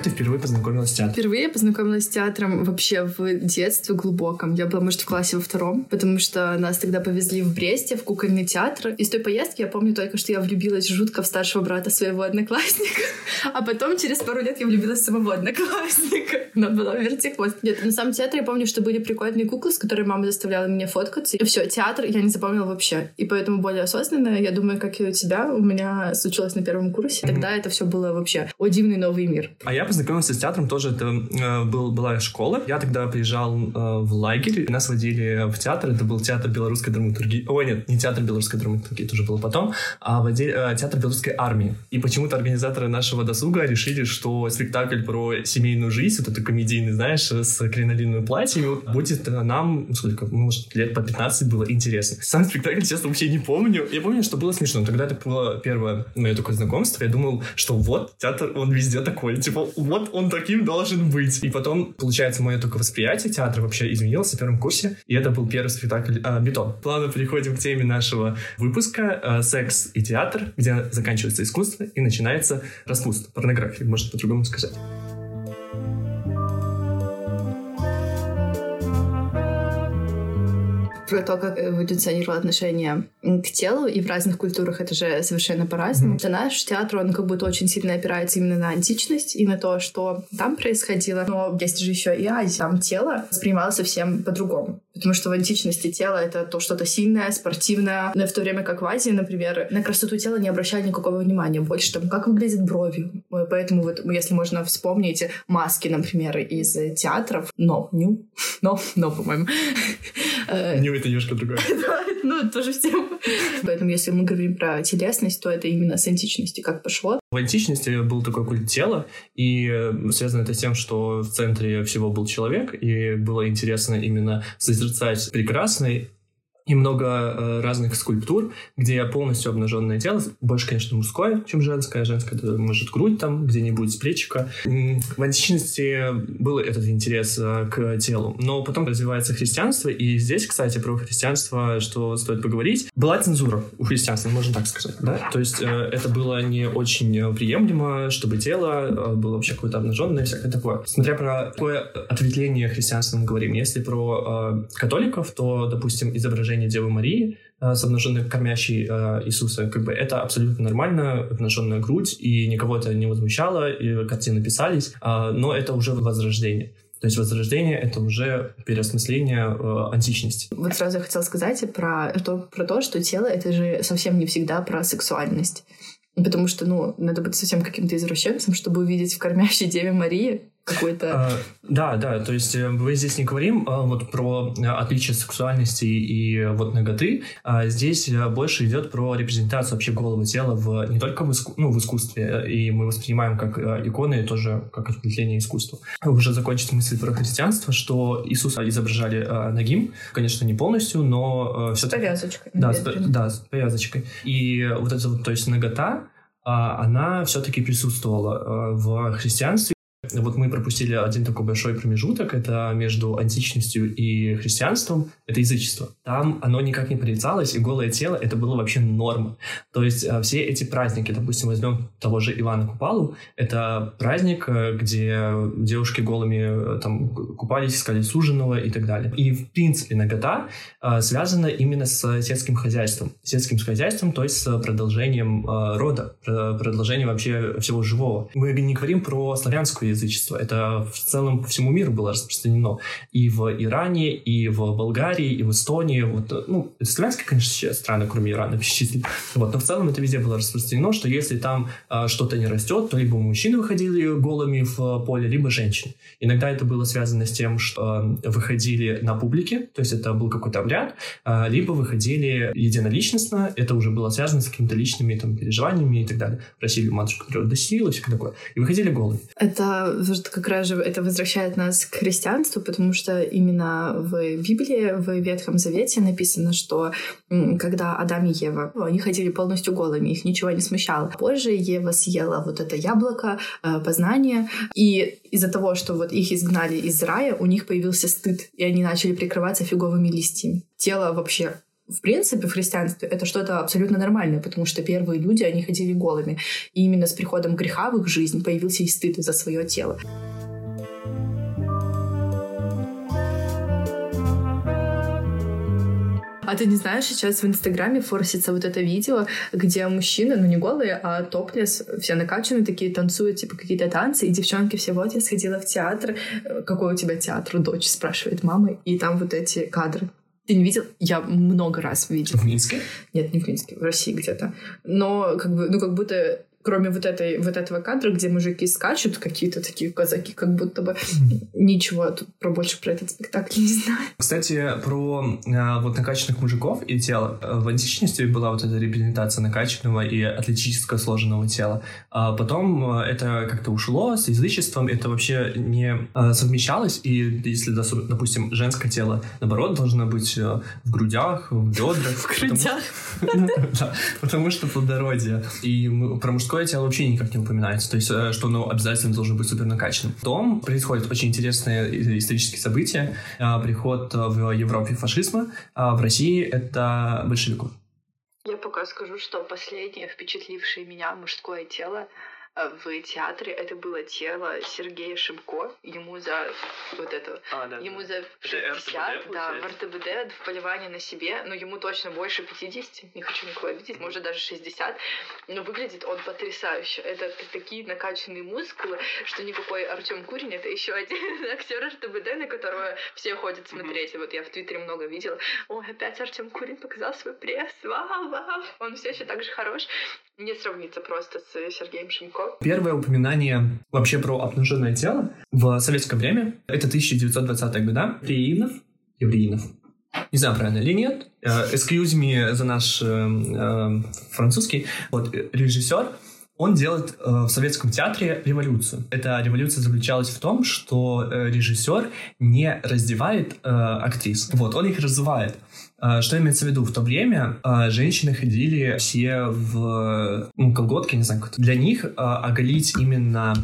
как ты впервые познакомилась с театром? Впервые я познакомилась с театром вообще в детстве глубоком. Я была, может, в классе во втором, потому что нас тогда повезли в Бресте в кукольный театр. Из той поездки я помню только, что я влюбилась жутко в старшего брата своего одноклассника, а потом через пару лет я влюбилась в самого одноклассника. Но была вертихвост. Нет, на самом театре я помню, что были прикольные куклы, с которыми мама заставляла меня фоткаться. И все, театр я не запомнила вообще. И поэтому более осознанно, я думаю, как и у тебя, у меня случилось на первом курсе. Тогда это все было вообще о дивный новый мир. А я познакомился с театром тоже, это э, был, была школа. Я тогда приезжал э, в лагерь, нас водили в театр, это был театр белорусской драматургии. Ой, нет, не театр белорусской драматургии, это уже было потом, а водили, э, театр белорусской армии. И почему-то организаторы нашего досуга решили, что спектакль про семейную жизнь, вот это комедийный, знаешь, с кринолиновым платьем, будет нам, ну, сколько, может, лет по 15 было интересно. Сам спектакль, честно, вообще не помню. Я помню, что было смешно. Тогда это было первое мое такое знакомство. Я думал, что вот театр, он везде такой. Типа, вот он таким должен быть. И потом, получается, мое только восприятие театра вообще изменилось на первом курсе. И это был первый спектакль э, «Бетон». Плавно переходим к теме нашего выпуска э, «Секс и театр», где заканчивается искусство и начинается распутство, порнография, можно по-другому сказать. Про то, как эволюционировало отношение к телу, и в разных культурах это же совершенно по-разному. Mm-hmm. Для наш театр, он как будто очень сильно опирается именно на античность и на то, что там происходило. Но есть же еще и Азия. Там тело воспринималось совсем по-другому. Потому что в античности тело — это то что-то сильное, спортивное. Но в то время как в Азии, например, на красоту тела не обращали никакого внимания. Больше там, как выглядит брови. Поэтому вот, если можно вспомнить маски, например, из театров, но, ню, но, но, по-моему. Ню — это немножко другое. Ну, тоже в тему. Поэтому, если мы говорим про телесность, то это именно с античности как пошло. В античности был такой культ тела, и э, связано это с тем, что в центре всего был человек, и было интересно именно созерцать прекрасный и много э, разных скульптур, где полностью обнаженное тело, больше, конечно, мужское, чем женское. Женское, это, может, грудь там где-нибудь плечика. В античности был этот интерес э, к телу. Но потом развивается христианство, и здесь, кстати, про христианство, что стоит поговорить, была цензура у христианства, можно так сказать, да? То есть э, это было не очень приемлемо, чтобы тело э, было вообще какое-то обнаженное всякое такое. Смотря про какое ответвление христианства мы говорим. Если про э, католиков, то, допустим, изображение изображение Девы Марии э, с обнаженной кормящей э, Иисуса, как бы это абсолютно нормально, обнаженная грудь, и никого это не возмущало, и картины писались, э, но это уже возрождение. То есть возрождение — это уже переосмысление э, античности. Вот сразу я хотела сказать про то, про то, что тело — это же совсем не всегда про сексуальность. Потому что, ну, надо быть совсем каким-то извращенцем, чтобы увидеть в кормящей Деве Марии какой-то... А, да, да, то есть э, мы здесь не говорим а, вот про э, отличие сексуальности и вот ноготы, а здесь э, больше идет про репрезентацию вообще голого тела в, не только в, иску, ну, в искусстве, и мы воспринимаем как иконы тоже как ответвление искусства. Уже закончить мысль про христианство, что Иисуса изображали а, ногим, конечно, не полностью, но все С повязочкой. Да, с, да, с повязочкой. И вот эта вот, то есть ногота, она все-таки присутствовала в христианстве, вот мы пропустили один такой большой промежуток, это между античностью и христианством, это язычество. Там оно никак не порицалось, и голое тело это было вообще норма. То есть э, все эти праздники, допустим, возьмем того же Ивана Купалу, это праздник, э, где девушки голыми э, там купались, искали суженого и так далее. И в принципе нагота связана именно с сельским хозяйством. Сельским хозяйством, то есть с продолжением рода, продолжением вообще всего живого. Мы не говорим про славянскую язычество. Это в целом по всему миру было распространено. И в Иране, и в Болгарии, и в Эстонии. Вот, ну, славянские, конечно, страны, кроме Ирана, перечислить. Вот, но в целом это везде было распространено, что если там а, что-то не растет, то либо мужчины выходили голыми в поле, либо женщины. Иногда это было связано с тем, что а, выходили на публике, то есть это был какой-то обряд, а, либо выходили единоличностно, это уже было связано с какими-то личными там, переживаниями и так далее. Просили матушку природы силы, все такое. И выходили голыми. Это как раз же это возвращает нас к христианству, потому что именно в Библии, в Ветхом Завете написано, что когда Адам и Ева, они ходили полностью голыми, их ничего не смущало. Позже Ева съела вот это яблоко э, познания, и из-за того, что вот их изгнали из рая, у них появился стыд, и они начали прикрываться фиговыми листьями. Тело вообще в принципе, в христианстве это что-то абсолютно нормальное, потому что первые люди, они ходили голыми. И именно с приходом греха в их жизнь появился и стыд за свое тело. А ты не знаешь, сейчас в Инстаграме форсится вот это видео, где мужчины, ну не голые, а топлес, все накачанные такие, танцуют, типа какие-то танцы, и девчонки все, вот я сходила в театр, какой у тебя театр, дочь спрашивает мама, и там вот эти кадры. Ты не видел? Я много раз видел. В Минске? Нет, не в Минске, в России где-то. Но как бы, ну как будто кроме вот, этой, вот этого кадра, где мужики скачут, какие-то такие казаки, как будто бы ничего тут про больше про этот спектакль не знаю. Кстати, про а, вот накачанных мужиков и тело. В античности была вот эта реабилитация накачанного и атлетического сложенного тела. А потом а, это как-то ушло с язычеством, это вообще не а, совмещалось, и если, допустим, женское тело, наоборот, должно быть а, в грудях, в бедрах. В грудях? Потому что плодородие. И про мужское мужское тело вообще никак не упоминается, то есть э, что оно обязательно должно быть супер накачанным. Потом происходят очень интересные исторические события. Э, приход в Европе фашизма, а в России это большевиков. Я пока скажу, что последнее впечатлившее меня мужское тело Э, в театре это было тело Сергея Шибко. Ему за вот это, а, да, ему за 60, да, в РТБД, в поливании на себе, но ему точно больше 50, не хочу никого обидеть, может даже 60, но выглядит он потрясающе. Это такие накачанные мускулы, что никакой Артем Курин, это еще один актер РТБД, на которого все ходят смотреть. И вот я в Твиттере много видела. Ой, опять Артем Курин показал свой пресс, вау, вау. Он все еще так же хорош. Не сравнится просто с Сергеем Шимко. Первое упоминание вообще про обнаженное тело в советское время — это 1920-е годы. Евреинов, Евреинов, не знаю, правильно или нет. Uh, excuse me за наш uh, uh, французский. Вот, режиссер, он делает в советском театре революцию. Эта революция заключалась в том, что режиссер не раздевает актрис. Вот, он их развивает. А, что имеется в виду? В то время а, женщины ходили все в ну, колготки, не знаю, Для них а, оголить именно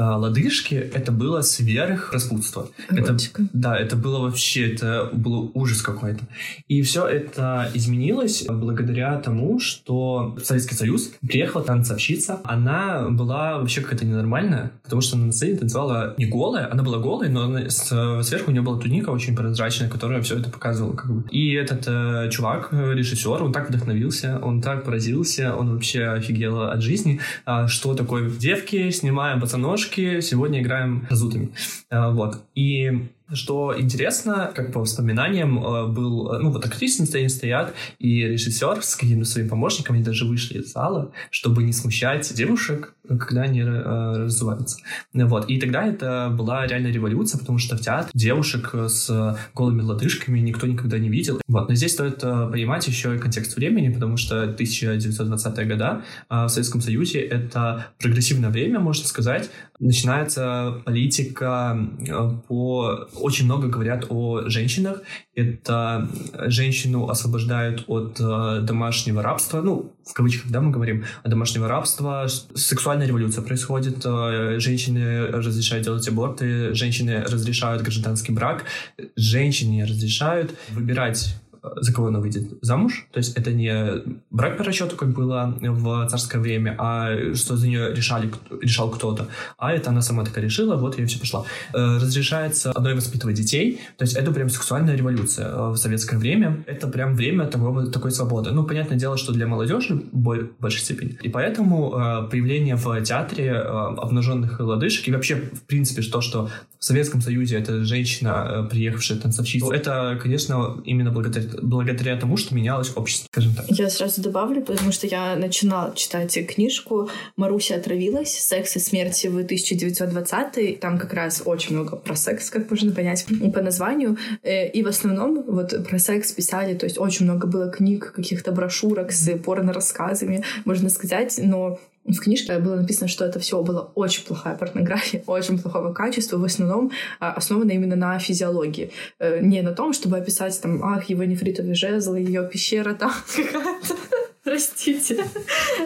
лодыжки, это было сверх распутства. Это, да, это было вообще, это был ужас какой-то. И все это изменилось благодаря тому, что Советский Союз приехала танцовщица. Она была вообще какая-то ненормальная, потому что она на сцене танцевала не голая, она была голой, но она, сверху у нее была туника очень прозрачная, которая все это показывала. Как бы. И этот э, чувак, режиссер, он так вдохновился, он так поразился, он вообще офигел от жизни, а, что такое девки, снимаем босоножки, девушки, сегодня играем разутыми. Э, вот. И что интересно, как по воспоминаниям, э, был, э, ну, вот актрисы на сцене стоят, и режиссер с какими-то своими помощниками они даже вышли из зала, чтобы не смущать девушек, когда они э, разуваются. Вот. И тогда это была реальная революция, потому что в театре девушек с голыми лодыжками никто никогда не видел. Вот. Но здесь стоит понимать еще и контекст времени, потому что 1920-е года в Советском Союзе — это прогрессивное время, можно сказать. Начинается политика по очень много говорят о женщинах. Это женщину освобождают от э, домашнего рабства. Ну, в кавычках, да, мы говорим о домашнего рабства. Сексуальная революция происходит. Э, женщины разрешают делать аборты. Женщины разрешают гражданский брак. Женщине разрешают выбирать за кого она выйдет замуж. То есть это не брак по расчету, как было в царское время, а что за нее решали, решал кто-то. А это она сама такая решила, вот я все пошла. Э, разрешается одной воспитывать детей. То есть это прям сексуальная революция э, в советское время. Это прям время такого, такой свободы. Ну, понятное дело, что для молодежи в большей степени. И поэтому э, появление в театре обнаженных лодыжек и вообще, в принципе, то, что в Советском Союзе это женщина, приехавшая танцовщица, это, конечно, именно благодаря благодаря тому, что менялось общество, скажем так. Я сразу добавлю, потому что я начинала читать книжку «Маруся отравилась. Секс и смерти в 1920-й». Там как раз очень много про секс, как можно понять по названию. Э, и в основном вот про секс писали, то есть очень много было книг, каких-то брошюрок с порно-рассказами, можно сказать, но в книжке было написано, что это все было очень плохая порнография, очень плохого качества, в основном а, основана именно на физиологии. Э, не на том, чтобы описать там, ах, его нефритовый жезл, ее пещера там какая-то простите.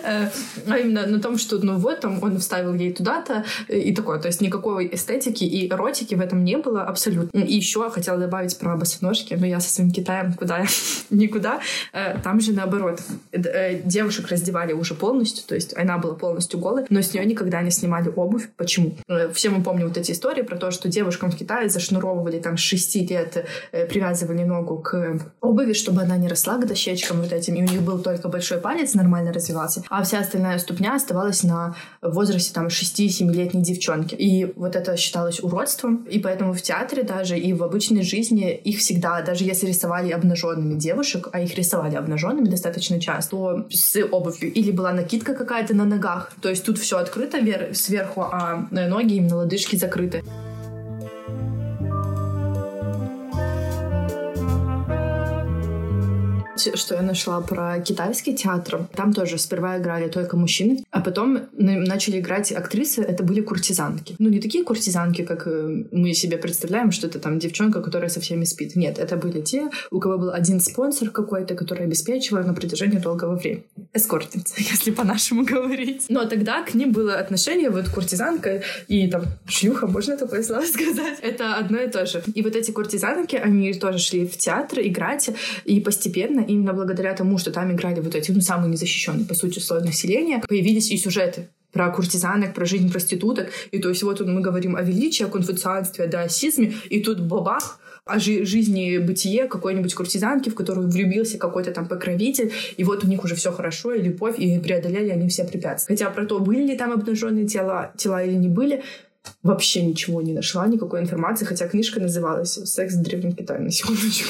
Э, а именно на том, что, ну вот, там он вставил ей туда-то и такое. То есть никакой эстетики и эротики в этом не было абсолютно. И еще хотела добавить про босоножки, но я со своим Китаем куда никуда. Э, там же наоборот. Э, девушек раздевали уже полностью, то есть она была полностью голой, но с нее никогда не снимали обувь. Почему? Все мы помним вот эти истории про то, что девушкам в Китае зашнуровывали там с 6 лет, привязывали ногу к обуви, чтобы она не росла к дощечкам вот этим, и у них был только большой палец нормально развивался, а вся остальная ступня оставалась на возрасте там 6-7-летней девчонки. И вот это считалось уродством, и поэтому в театре даже и в обычной жизни их всегда, даже если рисовали обнаженными девушек, а их рисовали обнаженными достаточно часто, то с обувью или была накидка какая-то на ногах, то есть тут все открыто сверху, а ноги именно лодыжки закрыты. Что я нашла про китайский театр. Там тоже сперва играли только мужчины, а потом начали играть актрисы. Это были куртизанки. Ну, не такие куртизанки, как э, мы себе представляем, что это там девчонка, которая со всеми спит. Нет, это были те, у кого был один спонсор какой-то, который обеспечивал на протяжении долгого времени. Эскортница, если по-нашему говорить. Но тогда к ним было отношение вот куртизанка и там шлюха, можно такое слово сказать? Это одно и то же. И вот эти куртизанки, они тоже шли в театр играть, и постепенно именно благодаря тому, что там играли вот эти, ну, самые незащищенные, по сути, слои населения, появились и сюжеты про куртизанок, про жизнь проституток. И то есть вот мы говорим о величии, о конфуцианстве, о даосизме, и тут бабах, о жи- жизни бытие какой-нибудь куртизанки, в которую влюбился какой-то там покровитель, и вот у них уже все хорошо, и любовь, и преодолели они все препятствия. Хотя про то, были ли там обнаженные тела, тела или не были, вообще ничего не нашла, никакой информации, хотя книжка называлась «Секс в Древнем Китае», на секундочку.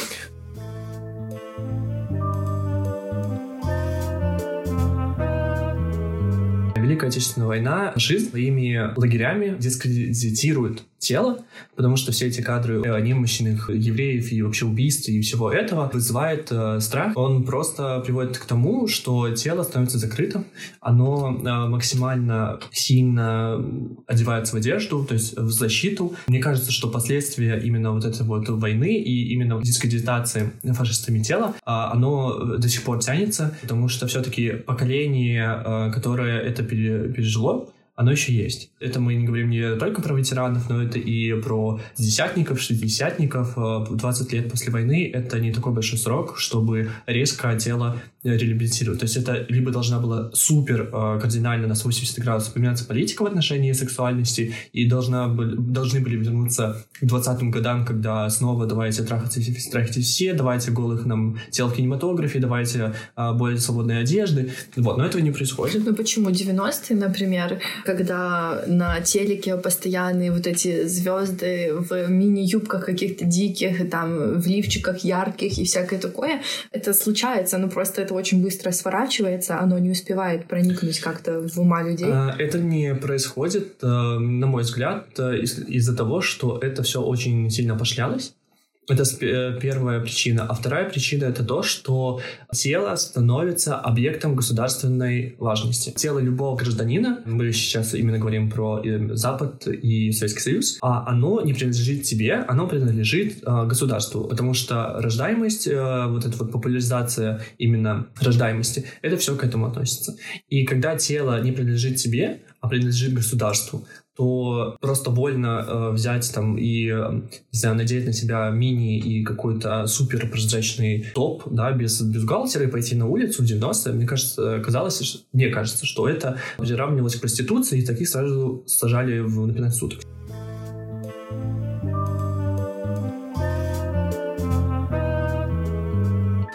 Великая Отечественная война жизнь своими лагерями дискредитирует тело, потому что все эти кадры э, немощных евреев и вообще убийств и всего этого вызывает э, страх. Он просто приводит к тому, что тело становится закрытым, оно э, максимально сильно одевается в одежду, то есть в защиту. Мне кажется, что последствия именно вот этой вот войны и именно дискредитации фашистами тела, э, оно до сих пор тянется, потому что все-таки поколение, э, которое это пережило, оно еще есть. Это мы не говорим не только про ветеранов, но это и про десятников, шестидесятников. 20 лет после войны — это не такой большой срок, чтобы резко тело реабилитировать. То есть это либо должна была супер э, кардинально на 180 градусов поменяться политика в отношении сексуальности, и должна, должны были вернуться к 20-м годам, когда снова давайте трахаться, трахайте все, давайте голых нам тел в кинематографе, давайте э, более свободные одежды. Вот, но этого не происходит. Ну почему? 90-е, например, когда на телеке постоянные вот эти звезды в мини-юбках каких-то диких, там в лифчиках ярких и всякое такое, это случается, ну просто это очень быстро сворачивается, оно не успевает проникнуть как-то в ума людей. А, это не происходит, э, на мой взгляд, э, из-за того, что это все очень сильно пошлялось. Это э, первая причина. А вторая причина это то, что тело становится объектом государственной важности. Тело любого гражданина, мы сейчас именно говорим про э, Запад и Советский Союз, а оно не принадлежит тебе, оно принадлежит э, государству, потому что рождаемость, вот эта вот популяризация именно рождаемости, это все к этому относится. И когда тело не принадлежит тебе, а принадлежит государству, то просто вольно э, взять там и, э, не знаю, надеть на себя мини и какой-то супер прозрачный топ, да, без бюстгальтера и пойти на улицу в 90-е, мне кажется, казалось, мне кажется, что это приравнивалось к проституции, и таких сразу сажали в, на 15 суток.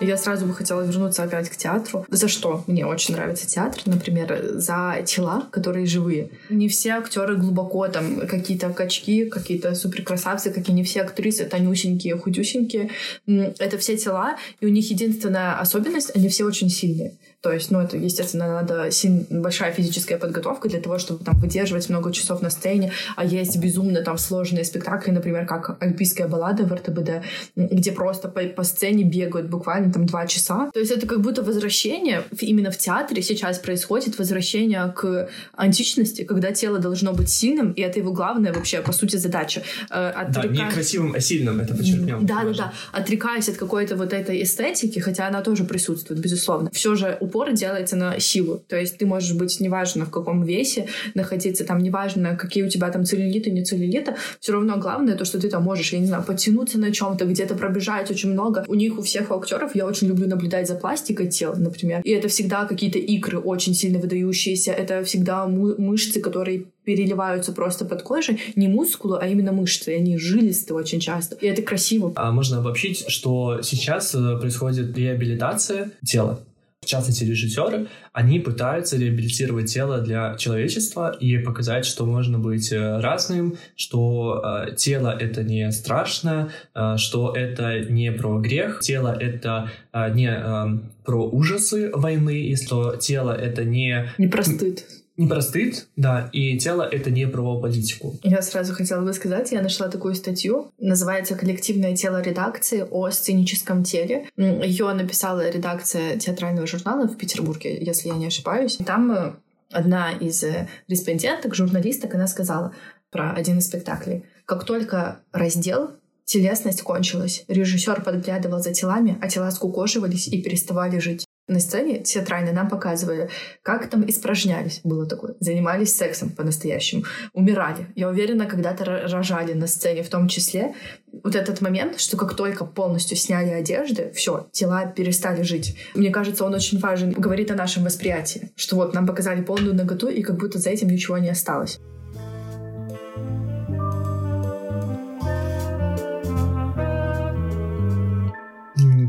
Я сразу бы хотела вернуться опять к театру. За что мне очень нравится театр, например, за тела, которые живые. Не все актеры глубоко там какие-то качки, какие-то суперкрасавцы, как и не все актрисы тонюсенькие, худюсенькие. Это все тела, и у них единственная особенность, они все очень сильные. То есть, ну, это, естественно, надо сильно, большая физическая подготовка для того, чтобы там выдерживать много часов на сцене, а есть безумно там сложные спектакли, например, как «Альпийская баллада» в РТБД, где просто по, по сцене бегают буквально там два часа. То есть это как будто возвращение, именно в театре сейчас происходит возвращение к античности, когда тело должно быть сильным, и это его главная вообще, по сути, задача. Э, отрека... Да, не красивым, а сильным, это подчеркнем. Да, да, да. Отрекаясь от какой-то вот этой эстетики, хотя она тоже присутствует, безусловно, все же упор делается на силу. То есть ты можешь быть неважно в каком весе находиться, там неважно, какие у тебя там целлюлиты, не целлюлиты, все равно главное то, что ты там можешь, я не знаю, подтянуться на чем-то, где-то пробежать очень много. У них, у всех актеров, я очень люблю наблюдать за пластикой тел, например. И это всегда какие-то икры очень сильно выдающиеся, это всегда мышцы, которые переливаются просто под кожей, не мускулы, а именно мышцы. Они жилистые очень часто. И это красиво. А можно обобщить, что сейчас э, происходит реабилитация тела в частности режиссеры, они пытаются реабилитировать тело для человечества и показать, что можно быть э, разным, что э, тело это не страшно, э, что это не про грех, тело это э, не э, про ужасы войны, и что тело это не... Не про стыд не про стыд, да, и тело — это не про политику. Я сразу хотела бы сказать, я нашла такую статью, называется «Коллективное тело редакции о сценическом теле». Ее написала редакция театрального журнала в Петербурге, если я не ошибаюсь. Там э, одна из э, респонденток, журналисток, она сказала про один из спектаклей. Как только раздел телесность кончилась, режиссер подглядывал за телами, а тела скукоживались и переставали жить на сцене театральной нам показывали, как там испражнялись, было такое, занимались сексом по-настоящему, умирали. Я уверена, когда-то рожали на сцене в том числе. Вот этот момент, что как только полностью сняли одежды, все, тела перестали жить. Мне кажется, он очень важен, говорит о нашем восприятии, что вот нам показали полную наготу, и как будто за этим ничего не осталось.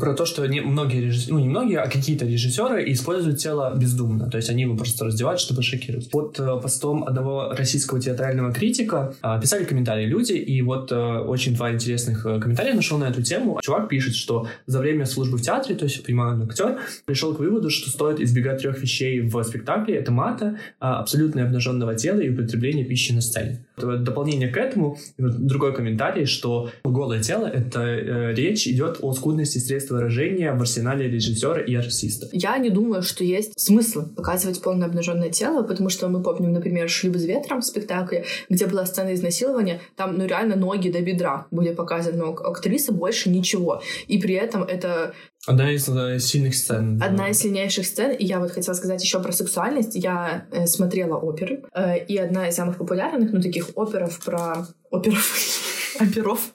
Про то, что не, многие режиссеры, ну не многие, а какие-то режиссеры используют тело бездумно. То есть они его просто раздевают, чтобы шокировать. Под э, постом одного российского театрального критика э, писали комментарии люди, и вот э, очень два интересных комментария нашел на эту тему. Чувак пишет, что за время службы в театре, то есть, понимаю, он актер, пришел к выводу, что стоит избегать трех вещей в спектакле. Это мата, э, абсолютно обнаженного тела и употребление пищи на сцене. Дополнение к этому, другой комментарий, что голое тело — это речь идет о скудности средств выражения в арсенале режиссера и артиста. Я не думаю, что есть смысл показывать полное обнаженное тело, потому что мы помним, например, «Шлюб с ветром» в спектакле, где была сцена изнасилования, там, ну, реально ноги до бедра были показаны, но актрисы больше ничего. И при этом это Одна из э, сильных сцен. Одна из сильнейших сцен. И я вот хотела сказать еще про сексуальность. Я э, смотрела оперы. Э, и одна из самых популярных, ну, таких оперов про... Оперов... Оперов.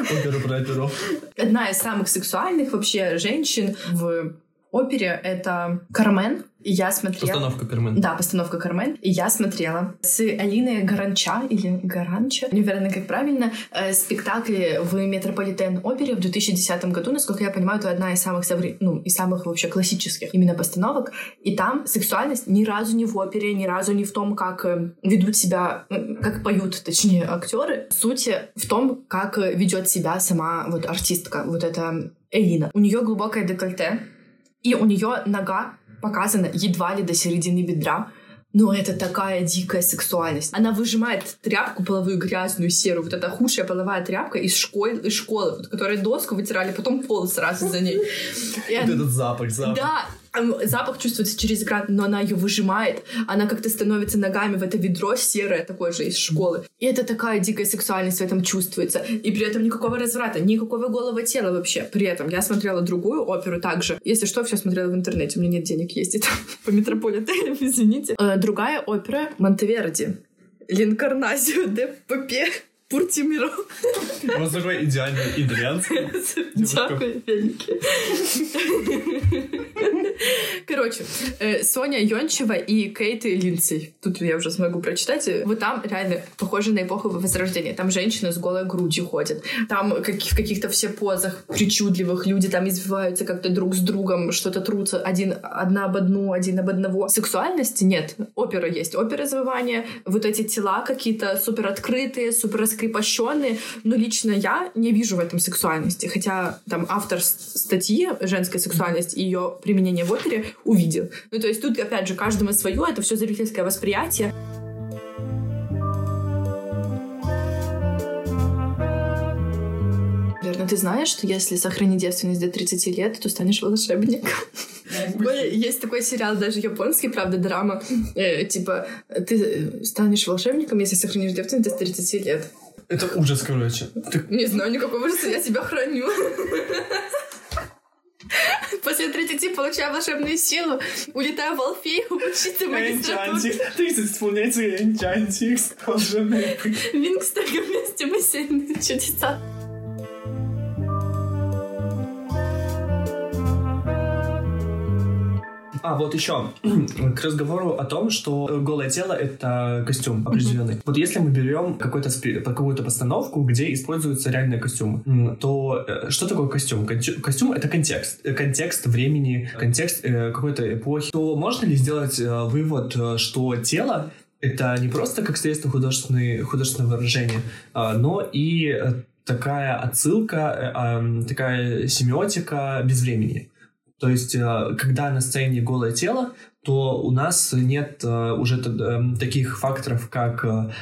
Оперу про оперов. Одна из самых сексуальных вообще женщин в опере — это Кармен. И я смотрела... Постановка Кармен. Да, постановка Кармен. И я смотрела с Алиной Гаранча, или Гаранча, не уверена, как правильно, э, спектакли в Метрополитен-опере в 2010 году. Насколько я понимаю, это одна из самых, совре... ну, из самых вообще классических именно постановок. И там сексуальность ни разу не в опере, ни разу не в том, как э, ведут себя, э, как поют, точнее, актеры. Суть в том, как ведет себя сама вот артистка, вот эта Элина. У нее глубокое декольте, и у нее нога показана едва ли до середины бедра. Но это такая дикая сексуальность. Она выжимает тряпку половую грязную, серую. Вот эта худшая половая тряпка из школы, из школы вот, которая доску вытирали, потом пол сразу за ней. Вот этот запах, запах. Да, запах чувствуется через экран, но она ее выжимает. Она как-то становится ногами в это ведро серое, такое же из школы. И это такая дикая сексуальность в этом чувствуется. И при этом никакого разврата, никакого голого тела вообще. При этом я смотрела другую оперу также. Если что, все смотрела в интернете. У меня нет денег ездить по метрополитенам, извините. Э, другая опера Монтеверди. Линкарназио де Попе. Вас такой идеальный итальянский. Дякую, вельмики. Короче, э, Соня Йончева и Кейт Линдсей. Тут я уже смогу прочитать. Вот там реально похоже на эпоху Возрождения. Там женщины с голой грудью ходят. Там в каких-то все позах причудливых люди там извиваются как-то друг с другом, что-то трутся один, одна об одну, один об одного. Сексуальности нет. Опера есть. Опера извивания. Вот эти тела какие-то супер открытые, супер раскрепощенные. Но лично я не вижу в этом сексуальности. Хотя там автор статьи «Женская сексуальность» и ее применение в опере увидел. Ну, то есть тут, опять же, каждому свое, это все зрительское восприятие. Наверное, ты знаешь, что если сохранить девственность до 30 лет, то станешь волшебником. Есть такой сериал, даже японский, правда, драма. Э, типа, ты станешь волшебником, если сохранишь девственность до 30 лет. Это ужас, короче. Не знаю никакого ужаса, я себя храню. После 30 получаю волшебную силу, улетаю в Алфею, учиться магистратуру. Энчантик. 30 исполняется энчантик. Должен быть. Винкс так вместе бассейн чудеса. А, вот еще к разговору о том, что голое тело — это костюм определенный. Вот если мы берем какой-то спи- какую-то постановку, где используются реальные костюмы, то э, что такое костюм? Костюм — это контекст. Э, Контекст времени, контекст э, какой-то эпохи. То можно ли сделать э, вывод, э, что тело это не просто как средство художественной, художественного выражения, а, но и э, такая отсылка, э, такая семиотика без времени. То есть, э, когда на сцене голое тело, то у нас нет э, уже эм, таких факторов, как, э,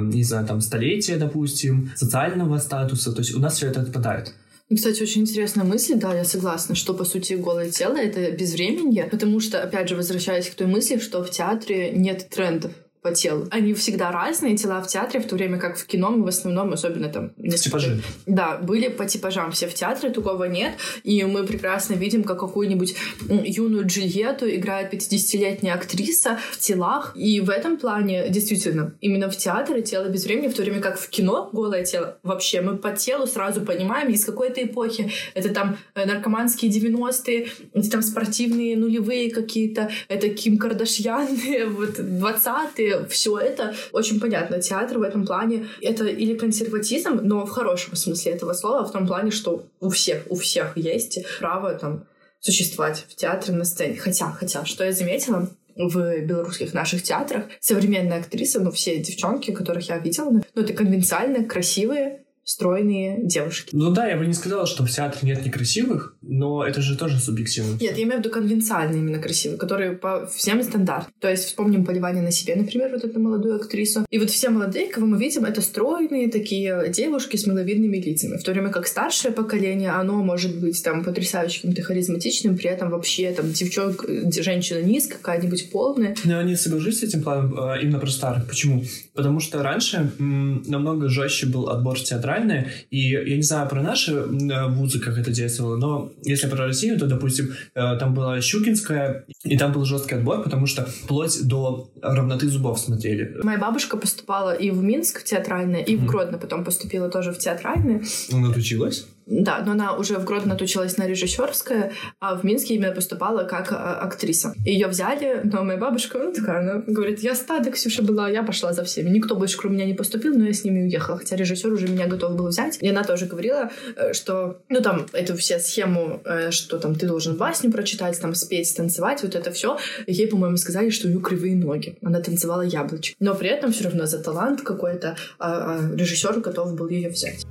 не знаю, там, столетие, допустим, социального статуса. То есть, у нас все это отпадает. И, Кстати, очень интересная мысль, да, я согласна, что, по сути, голое тело — это безвременье, потому что, опять же, возвращаясь к той мысли, что в театре нет трендов по телу. Они всегда разные, тела в театре, в то время как в кино мы в основном, особенно там... несколько- Типажи. Да, были по типажам все в театре, такого нет. И мы прекрасно видим, как какую-нибудь юную Джульетту играет 50-летняя актриса в телах. И в этом плане, действительно, именно в театре тело без времени, в то время как в кино голое тело вообще мы по телу сразу понимаем, из какой то эпохи. Это там э, наркоманские 90-е, эти там спортивные нулевые какие-то, это Ким Кардашьяны, вот 20-е, все это очень понятно. Театр в этом плане это или консерватизм, но в хорошем смысле этого слова, в том плане, что у всех, у всех есть право там существовать в театре на сцене. Хотя, хотя, что я заметила, в белорусских наших театрах современные актрисы, ну, все девчонки, которых я видела, ну, это конвенциально красивые, стройные девушки. Ну да, я бы не сказала, что в театре нет некрасивых, но это же тоже субъективно. Нет, я имею в виду конвенциальные именно красивые, которые по всем стандартам. То есть вспомним поливание на себе, например, вот эту молодую актрису. И вот все молодые, кого мы видим, это стройные такие девушки с миловидными лицами. В то время как старшее поколение, оно может быть там потрясающе каким-то харизматичным, при этом вообще там девчонка, женщина низкая, какая-нибудь полная. Но я не соглашусь с этим планом э, именно про старых. Почему? Потому что раньше намного жестче был отбор театральный, и я не знаю про наши э, вузы, как это действовало, но если про Россию, то, допустим, э, там была Щукинская, и там был жесткий отбор, потому что вплоть до равноты зубов смотрели. Моя бабушка поступала и в Минск в театральное, и в. Гродно потом поступила тоже в театральное. Она отучилась? Да, но она уже в Гродно отучилась на режиссерское, а в Минске именно поступала как а, актриса. Ее взяли, но моя бабушка, ну такая, она говорит, я стадо, Ксюша была, я пошла за всеми. Никто больше кроме меня не поступил, но я с ними уехала, хотя режиссер уже меня готов был взять. И она тоже говорила, э, что, ну там, эту все схему, э, что там ты должен басню прочитать, там спеть, танцевать, вот это все. Ей, по-моему, сказали, что у нее кривые ноги. Она танцевала яблочко. Но при этом все равно за талант какой-то а, а, режиссер готов был ее взять.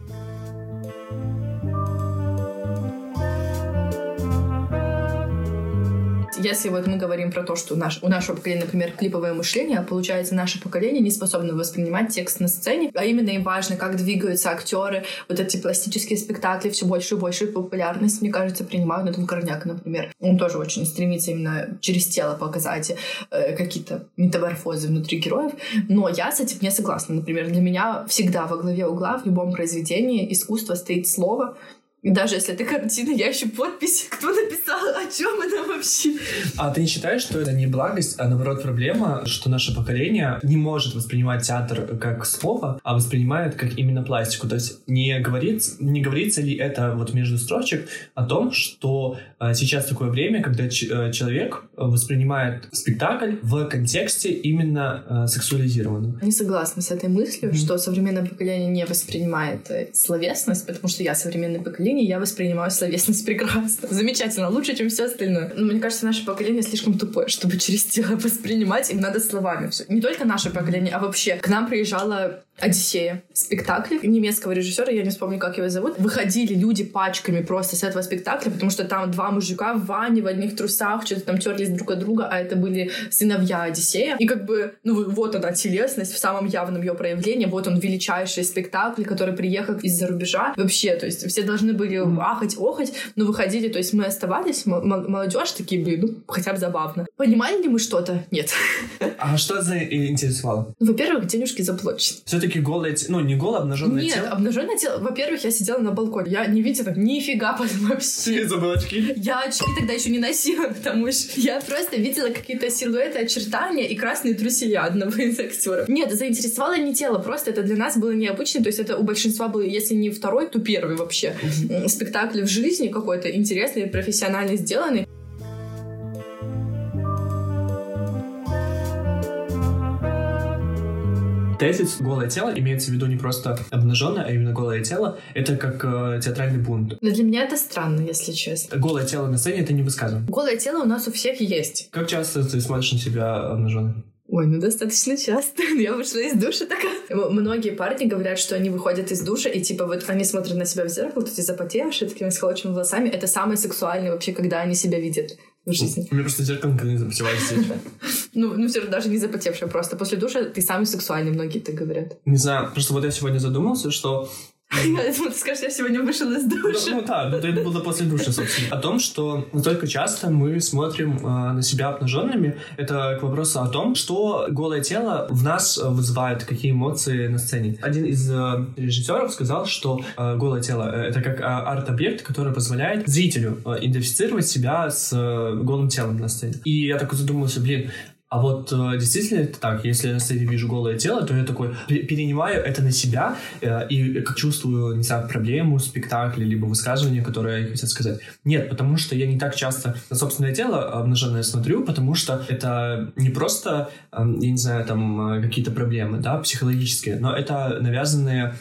Если вот мы говорим про то, что наш, у нашего поколения, например, клиповое мышление, получается, наше поколение не способно воспринимать текст на сцене, а именно им важно, как двигаются актеры, вот эти пластические спектакли все больше и больше популярность, мне кажется, принимают. Ну, там Корняк, например, он тоже очень стремится именно через тело показать э, какие-то метаморфозы внутри героев. Но я с этим не согласна. Например, для меня всегда во главе угла в любом произведении искусства стоит слово, и даже если это картина, я ищу подпись, кто написал, о чем она вообще. А ты не считаешь, что это не благость, а наоборот проблема, что наше поколение не может воспринимать театр как слово, а воспринимает как именно пластику? То есть не, говорит, не говорится ли это вот между строчек о том, что э, сейчас такое время, когда э, человек воспринимает спектакль в контексте именно э, сексуализированном? Не согласна с этой мыслью, Мгм. что современное поколение не воспринимает словесность, потому что я современное поколение, я воспринимаю словесность прекрасно. Замечательно, лучше, чем все остальное. Но мне кажется, наше поколение слишком тупое, чтобы через тело воспринимать, им надо словами все. Не только наше поколение, а вообще. К нам приезжала Одиссея. Спектакль немецкого режиссера, я не вспомню, как его зовут. Выходили люди пачками просто с этого спектакля, потому что там два мужика в ванне, в одних трусах, что-то там терлись друг от друга, а это были сыновья Одиссея. И как бы, ну вот она, телесность в самом явном ее проявлении, вот он величайший спектакль, который приехал из-за рубежа. Вообще, то есть все должны были ахать, охать, но выходили, то есть мы оставались, молодежь такие, блин, ну, хотя бы забавно. Понимали ли мы что-то? Нет. А что за интересовало? Во-первых, денежки заплачены. Все-таки голое, ну не голое, обнаженное Нет, тело? Нет, обнаженное тело. Во-первых, я сидела на балконе, я не видела нифига вообще. Ты забыла очки? Я очки тогда еще не носила, потому что я просто видела какие-то силуэты, очертания и красные труселя одного из актеров. Нет, заинтересовало не тело, просто это для нас было необычно, то есть это у большинства был, если не второй, то первый вообще спектакль в жизни какой-то интересный, профессионально сделанный. тезис «голое тело» имеется в виду не просто обнаженное, а именно голое тело. Это как э, театральный бунт. Но для меня это странно, если честно. Голое тело на сцене — это не высказывание. Голое тело у нас у всех есть. Как часто ты смотришь на себя обнаженным? Ой, ну достаточно часто. Я вышла из душа такая. Многие парни говорят, что они выходят из душа, и типа вот они смотрят на себя в зеркало, тут эти запотевшие, такими схолоченными волосами. Это самое сексуальное вообще, когда они себя видят в жизни. У меня просто зеркало никогда не запотевает Ну, ну все равно даже не запотевшее просто. После душа ты самый сексуальный, многие так говорят. Не знаю, просто вот я сегодня задумался, что я думала, ты скажешь, я сегодня вышел из душа. Ну, ну да, это было после душа, собственно. О том, что настолько часто мы смотрим э, на себя обнаженными, это к вопросу о том, что голое тело в нас вызывает, какие эмоции на сцене. Один из э, режиссеров сказал, что э, голое тело — это как э, арт-объект, который позволяет зрителю э, идентифицировать себя с э, голым телом на сцене. И я такой задумался, блин, а вот э, действительно это так, если я сцене вижу голое тело, то я такой перенимаю это на себя э, и как чувствую, не знаю, проблему спектакля, либо высказывание, которое я хотел сказать. Нет, потому что я не так часто на собственное тело обнаженное смотрю, потому что это не просто, э, я не знаю, там э, какие-то проблемы, да, психологические, но это навязанные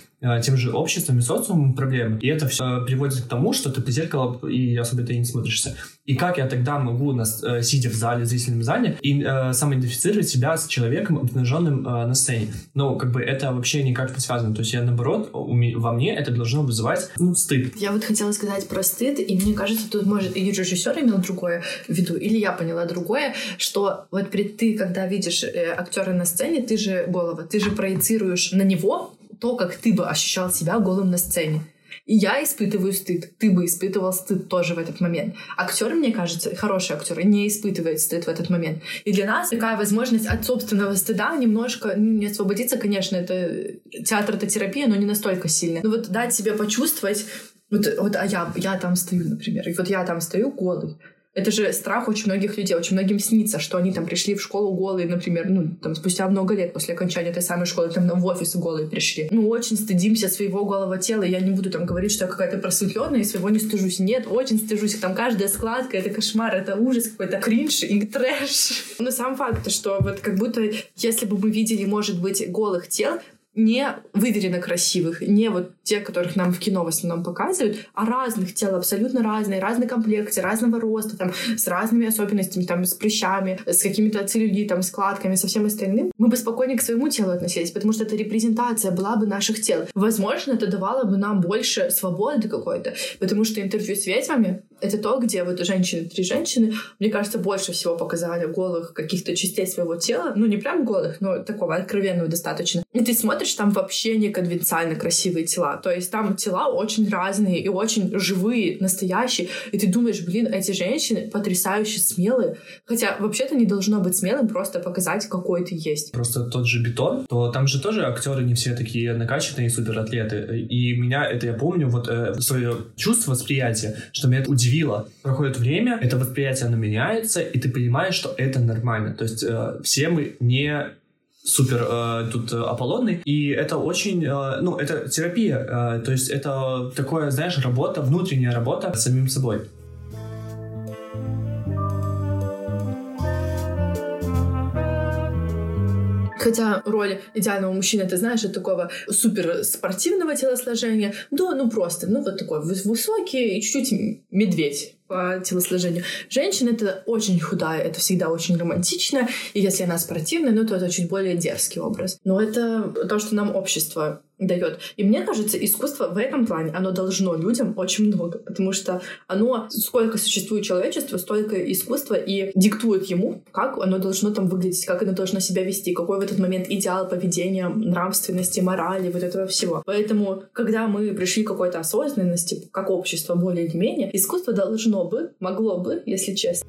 тем же обществом и социумом проблемы. И это все приводит к тому, что ты при зеркало и особо ты не смотришься. И как я тогда могу, нас, э, сидя в зале, в зрительном зале, и э, самоидентифицировать себя с человеком, обнаженным э, на сцене? Ну, как бы это вообще никак не связано. То есть я, наоборот, во мне это должно вызывать ну, стыд. Я вот хотела сказать про стыд, и мне кажется, тут может и режиссер имел другое в виду, или я поняла другое, что вот при, ты, когда видишь э, актера на сцене, ты же голова, ты же проецируешь на него то, как ты бы ощущал себя голым на сцене. И я испытываю стыд. Ты бы испытывал стыд тоже в этот момент. Актер, мне кажется, хороший актер, не испытывает стыд в этот момент. И для нас такая возможность от собственного стыда немножко ну, не освободиться, конечно, это театр это терапия, но не настолько сильно. Но вот дать себе почувствовать, вот, вот а я, я там стою, например, и вот я там стою голый. Это же страх очень многих людей. Очень многим снится, что они там пришли в школу голые, например, ну, там, спустя много лет после окончания этой самой школы, там, в офис голые пришли. Ну, очень стыдимся своего голого тела. Я не буду там говорить, что я какая-то просветленная и своего не стыжусь. Нет, очень стыжусь. Там каждая складка — это кошмар, это ужас какой-то, кринж и трэш. Но сам факт, что вот как будто если бы мы видели, может быть, голых тел, не выверенно красивых, не вот те, которых нам в кино в основном показывают, а разных тел, абсолютно разные, разной комплекции, разного роста, там, с разными особенностями, там, с прыщами, с какими-то целлюлитом, складками, со всем остальным, мы бы спокойнее к своему телу относились, потому что это репрезентация была бы наших тел. Возможно, это давало бы нам больше свободы какой-то, потому что интервью с ведьмами — это то, где вот женщины, три женщины, мне кажется, больше всего показали голых каких-то частей своего тела, ну, не прям голых, но такого откровенного достаточно. И ты смотришь, там вообще не конвенциально красивые тела. То есть там тела очень разные и очень живые, настоящие. И ты думаешь, блин, эти женщины потрясающе смелые. Хотя вообще-то не должно быть смелым просто показать, какой ты есть. Просто тот же бетон, то там же тоже актеры не все такие накачанные суператлеты. И меня это, я помню, вот э, свое чувство, восприятие, что меня это удивило. Проходит время, это восприятие, оно меняется, и ты понимаешь, что это нормально. То есть э, все мы не супер э, тут э, Аполлонный, и это очень, э, ну, это терапия, э, то есть это такое, знаешь, работа, внутренняя работа с самим собой. Хотя роль идеального мужчины, ты знаешь, от такого супер спортивного телосложения до, ну, просто, ну, вот такой высокий и чуть-чуть медведь по телосложению. Женщина — это очень худая, это всегда очень романтично, и если она спортивная, ну, то это чуть более дерзкий образ. Но это то, что нам общество дает. И мне кажется, искусство в этом плане, оно должно людям очень много, потому что оно, сколько существует человечество, столько искусства и диктует ему, как оно должно там выглядеть, как оно должно себя вести, какой в этот момент идеал поведения, нравственности, морали, вот этого всего. Поэтому, когда мы пришли к какой-то осознанности, как общество более или менее, искусство должно бы, могло бы, если честно,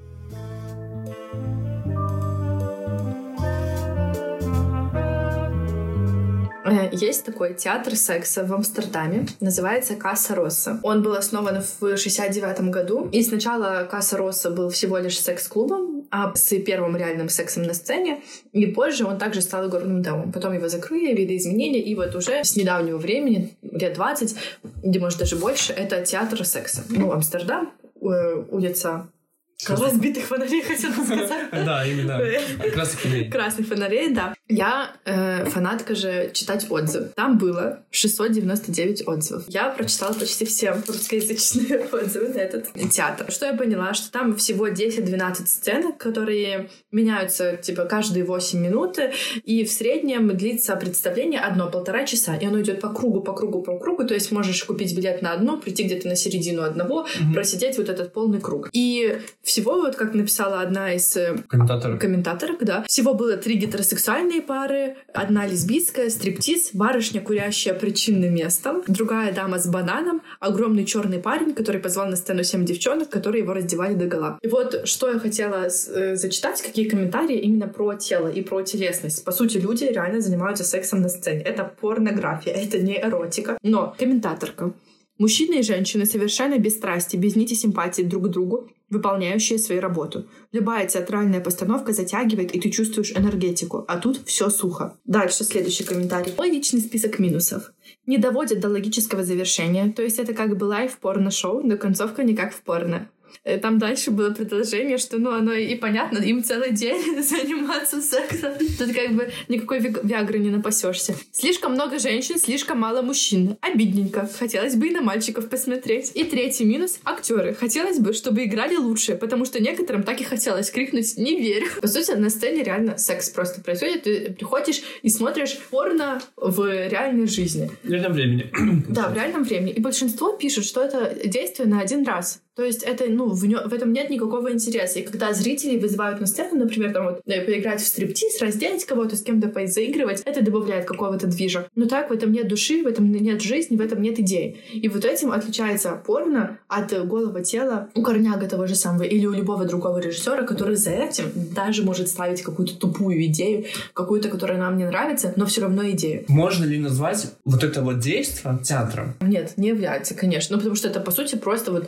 Э, есть такой театр секса в Амстердаме, называется Касса Росса. Он был основан в 69 году, и сначала Касса Росса был всего лишь секс-клубом, а с первым реальным сексом на сцене, и позже он также стал игорным домом. Потом его закрыли, видоизменили, и вот уже с недавнего времени, лет 20, где может даже больше, это театр секса. Ну, Амстердам, э, улица Разбитых фонарей, хотела сказать. Да, именно. Красных фонарей. Красных фонарей, да. Я э, фанатка же читать отзывы. Там было 699 отзывов. Я прочитала почти все русскоязычные отзывы на этот театр. Что я поняла? Что там всего 10-12 сцен, которые меняются типа каждые 8 минут, и в среднем длится представление одно-полтора часа, и оно идет по кругу, по кругу, по кругу, то есть можешь купить билет на одно, прийти где-то на середину одного, просидеть вот этот полный круг. И всего, вот как написала одна из э, комментаторов, комментаторов да, всего было три гетеросексуальные пары, одна лесбийская, стриптиз, барышня, курящая причинным местом, другая дама с бананом, огромный черный парень, который позвал на сцену семь девчонок, которые его раздевали до гола. И вот что я хотела э, зачитать, какие комментарии именно про тело и про телесность. По сути, люди реально занимаются сексом на сцене. Это порнография, это не эротика. Но комментаторка. Мужчины и женщины совершенно без страсти, без нити симпатии друг к другу, выполняющие свою работу. Любая театральная постановка затягивает, и ты чувствуешь энергетику, а тут все сухо. Дальше следующий комментарий. Логичный список минусов. Не доводят до логического завершения, то есть это как бы live порно-шоу, но концовка не как в порно. Э, там дальше было предложение, что, ну, оно и понятно, им целый день заниматься сексом. Тут как бы никакой виагры не напасешься. Слишком много женщин, слишком мало мужчин. Обидненько. Хотелось бы и на мальчиков посмотреть. И третий минус — актеры. Хотелось бы, чтобы играли лучше, потому что некоторым так и хотелось крикнуть «не верю». По сути, на сцене реально секс просто происходит. Ты приходишь и смотришь порно в реальной жизни. В реальном времени. Да, в реальном времени. И большинство пишут, что это действие на один раз. То есть это, ну, в, нё, в этом нет никакого интереса. И когда зрители вызывают на сцену, например, там вот э, поиграть в стриптиз, раздеть кого-то, с кем-то заигрывать, это добавляет какого-то движа. Но так в этом нет души, в этом нет жизни, в этом нет идей. И вот этим отличается порно от голого тела у Корняга того же самого или у любого другого режиссера, который за этим даже может ставить какую-то тупую идею, какую-то, которая нам не нравится, но все равно идею. Можно ли назвать вот это вот действие театром? Нет, не является, конечно. Ну, потому что это, по сути, просто вот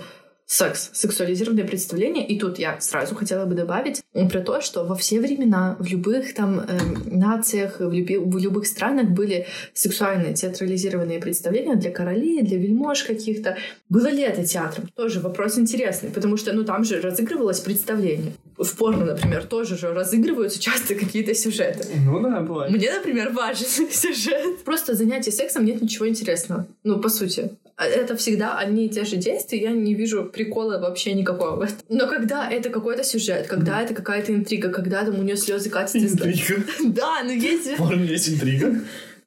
секс, сексуализированное представление. И тут я сразу хотела бы добавить про то, что во все времена в любых там э, нациях, в, люби, в любых странах были сексуальные театрализированные представления для королей, для вельмож каких-то. Было ли это театром? Тоже вопрос интересный, потому что ну там же разыгрывалось представление. В порно, например, тоже же разыгрываются часто какие-то сюжеты. Ну да, бывает. Мне, например, важен сюжет. Просто занятие сексом нет ничего интересного. Ну, по сути. А это всегда одни и те же действия, я не вижу прикола вообще никакого. Но когда это какой-то сюжет, когда это какая-то интрига, когда там у нее слезы катятся... Интрига? Да, ну есть... Порно есть интрига?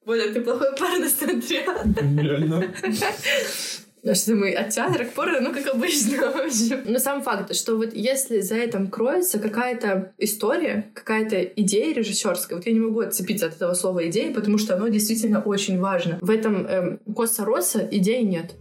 Боже, ты плохой парень смотрел. Реально. Что мы от театра к порно, ну, как обычно, в. Но сам факт, что вот если за этим кроется какая-то история, какая-то идея режиссерская, вот я не могу отцепиться от этого слова идеи, потому что оно действительно очень важно. В этом эм, Коса Роса идеи нет.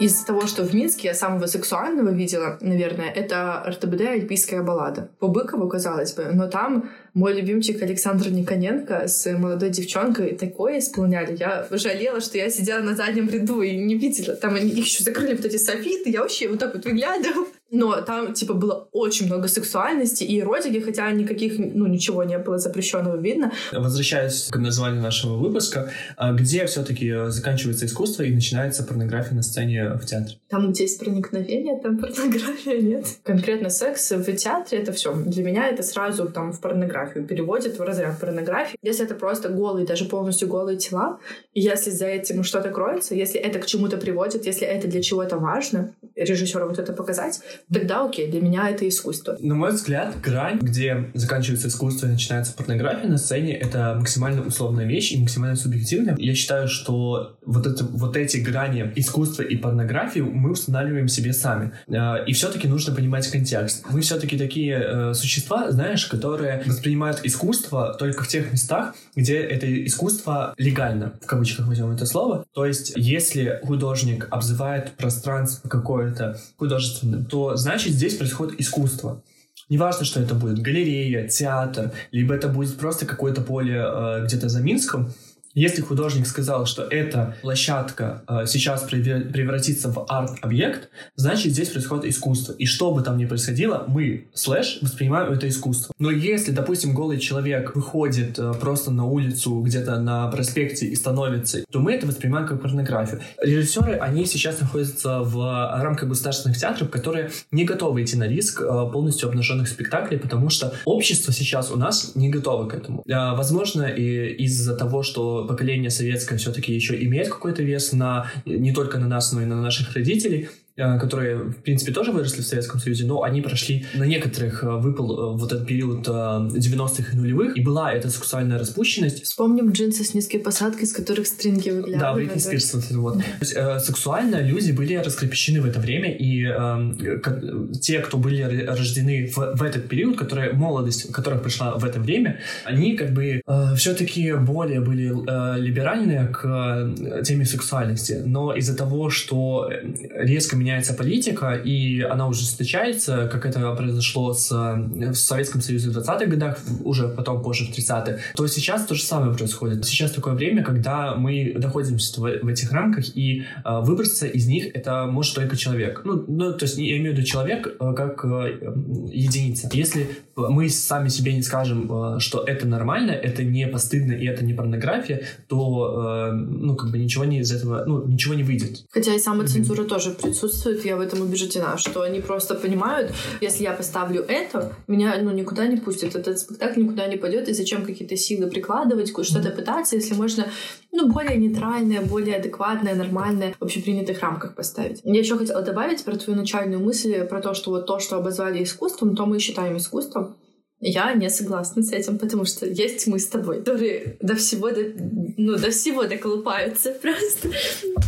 Из того, что в Минске я самого сексуального видела, наверное, это РТБД «Альпийская баллада». По Быкову, казалось бы, но там мой любимчик Александр Никоненко с молодой девчонкой такое исполняли. Я жалела, что я сидела на заднем ряду и не видела. Там они их еще закрыли вот эти софиты, я вообще вот так вот выглядывала. Но там, типа, было очень много сексуальности и эротики, хотя никаких, ну, ничего не было запрещенного видно. Возвращаясь к названию нашего выпуска, а где все-таки заканчивается искусство и начинается порнография на сцене в театре? Там, где есть проникновение, там порнография нет. Конкретно секс в театре — это все. Для меня это сразу там в порнографию переводит в разряд порнографии. Если это просто голые, даже полностью голые тела, и если за этим что-то кроется, если это к чему-то приводит, если это для чего-то важно, режиссеру вот это показать, тогда окей, для меня это искусство. На мой взгляд, грань, где заканчивается искусство и начинается порнография на сцене, это максимально условная вещь и максимально субъективная. Я считаю, что вот, это, вот эти грани искусства и порнографии мы устанавливаем себе сами. Э, и все-таки нужно понимать контекст. Мы все-таки такие э, существа, знаешь, которые воспринимают искусство только в тех местах, где это искусство легально, в кавычках возьмем это слово. То есть, если художник обзывает пространство какое-то художественным, то значит здесь происходит искусство. Неважно, что это будет галерея, театр, либо это будет просто какое-то поле э, где-то за Минском, если художник сказал, что эта площадка э, сейчас превратится в арт-объект, значит здесь происходит искусство. И что бы там ни происходило, мы, слэш, воспринимаем это искусство. Но если, допустим, голый человек выходит э, просто на улицу где-то на проспекте и становится, то мы это воспринимаем как порнографию. Режиссеры, они сейчас находятся в рамках государственных театров, которые не готовы идти на риск э, полностью обнаженных спектаклей, потому что общество сейчас у нас не готово к этому. Э, возможно, и из-за того, что поколение советское все-таки еще имеет какой-то вес на не только на нас, но и на наших родителей. Э, которые, в принципе, тоже выросли в Советском Союзе, но они прошли на некоторых э, выпал э, вот этот период 90-х и нулевых, и была эта сексуальная распущенность. Вспомним джинсы с низкой посадкой, из которых стринги выглядывают. Да, Бритни Спирс, вот вот. То есть, э, сексуально люди были раскрепощены в это время, и э, те, кто были рождены в, в этот период, которые, молодость которых пришла в это время, они как бы э, все-таки более были э, либеральные к э, теме сексуальности, но из-за того, что резко меняется политика, и она уже встречается, как это произошло с, в Советском Союзе в 20-х годах, уже потом позже в 30-х, то сейчас то же самое происходит. Сейчас такое время, когда мы находимся в, в этих рамках, и э, выбраться из них это может только человек. Ну, ну, то есть я имею в виду человек э, как э, единица. Если мы сами себе не скажем, э, что это нормально, это не постыдно и это не порнография, то, э, ну, как бы ничего не из этого, ну, ничего не выйдет. Хотя и самоцензура mm-hmm. тоже присутствует, я в этом убеждена, что они просто понимают, если я поставлю это, меня, ну, никуда не пустят, этот спектакль никуда не пойдет, и зачем какие-то силы прикладывать, что-то пытаться, если можно, ну, более нейтральное, более адекватное, нормальное, в общепринятых рамках поставить. Я еще хотела добавить про твою начальную мысль, про то, что вот то, что обозвали искусством, то мы считаем искусством. Я не согласна с этим, потому что есть мы с тобой, которые до всего, до, ну, до всего доколупаются просто,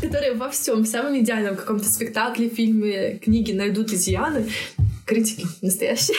которые во всем, в самом идеальном каком-то спектакле, фильме, книге найдут изъяны, критики настоящие.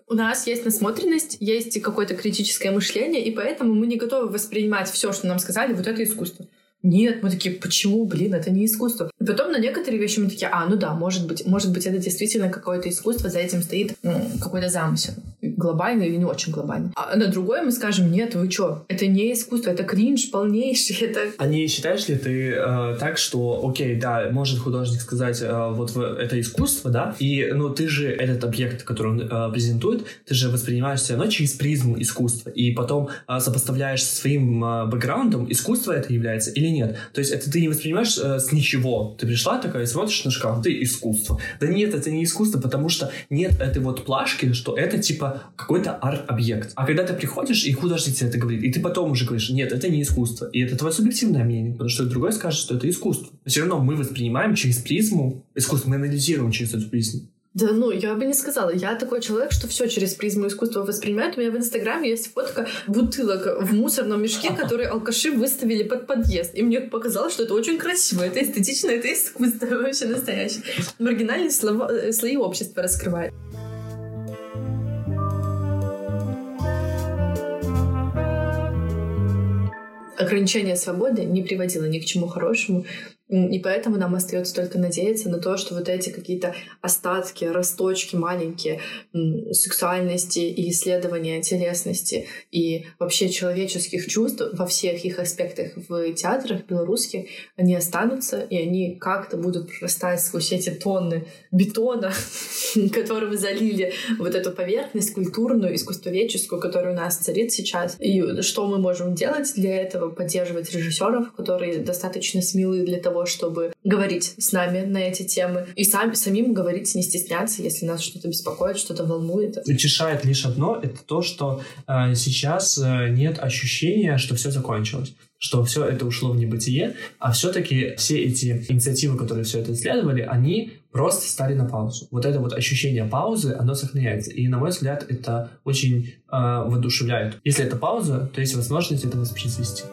У нас есть насмотренность, есть какое-то критическое мышление, и поэтому мы не готовы воспринимать все, что нам сказали, вот это искусство. Нет, мы такие, почему, блин, это не искусство. И потом на некоторые вещи мы такие, а, ну да, может быть, может быть, это действительно какое-то искусство, за этим стоит ну, какой-то замысел. Глобальный или не очень глобальный. А на другое мы скажем, нет, вы что, это не искусство, это кринж полнейший, это... А не считаешь ли ты э, так, что, окей, да, может художник сказать, э, вот это искусство, да, и, ну, ты же этот объект, который он э, презентует, ты же воспринимаешь все равно через призму искусства, и потом э, сопоставляешь со своим э, бэкграундом, искусство это является или нет. То есть это ты не воспринимаешь э, с ничего. Ты пришла такая, смотришь на шкаф, ты искусство. Да нет, это не искусство, потому что нет этой вот плашки, что это типа какой-то арт-объект. А когда ты приходишь, и художник тебе это говорит, и ты потом уже говоришь, нет, это не искусство. И это твое субъективное мнение, потому что другой скажет, что это искусство. Но все равно мы воспринимаем через призму искусство, мы анализируем через эту призму. Да, ну, я бы не сказала. Я такой человек, что все через призму искусства воспринимает. У меня в Инстаграме есть фотка бутылок в мусорном мешке, которые алкаши выставили под подъезд. И мне показалось, что это очень красиво, это эстетично, это искусство вообще настоящее. Маргинальные слова, э, слои общества раскрывает. ограничение свободы не приводило ни к чему хорошему. И поэтому нам остается только надеяться на то, что вот эти какие-то остатки, росточки маленькие сексуальности и исследования телесности и вообще человеческих чувств во всех их аспектах в театрах белорусских, они останутся, и они как-то будут прорастать сквозь эти тонны бетона, которым залили вот эту поверхность культурную, искусствоведческую, которая у нас царит сейчас. И что мы можем делать для этого? Поддерживать режиссеров, которые достаточно смелы для того, чтобы говорить с нами на эти темы. И сам, самим говорить, не стесняться, если нас что-то беспокоит, что-то волнует. Утешает лишь одно, это то, что э, сейчас э, нет ощущения, что все закончилось что все это ушло в небытие, а все-таки все эти инициативы, которые все это исследовали, они просто стали на паузу. Вот это вот ощущение паузы, оно сохраняется. И, на мой взгляд, это очень э, воодушевляет. Если это пауза, то есть возможность это воспроизвести.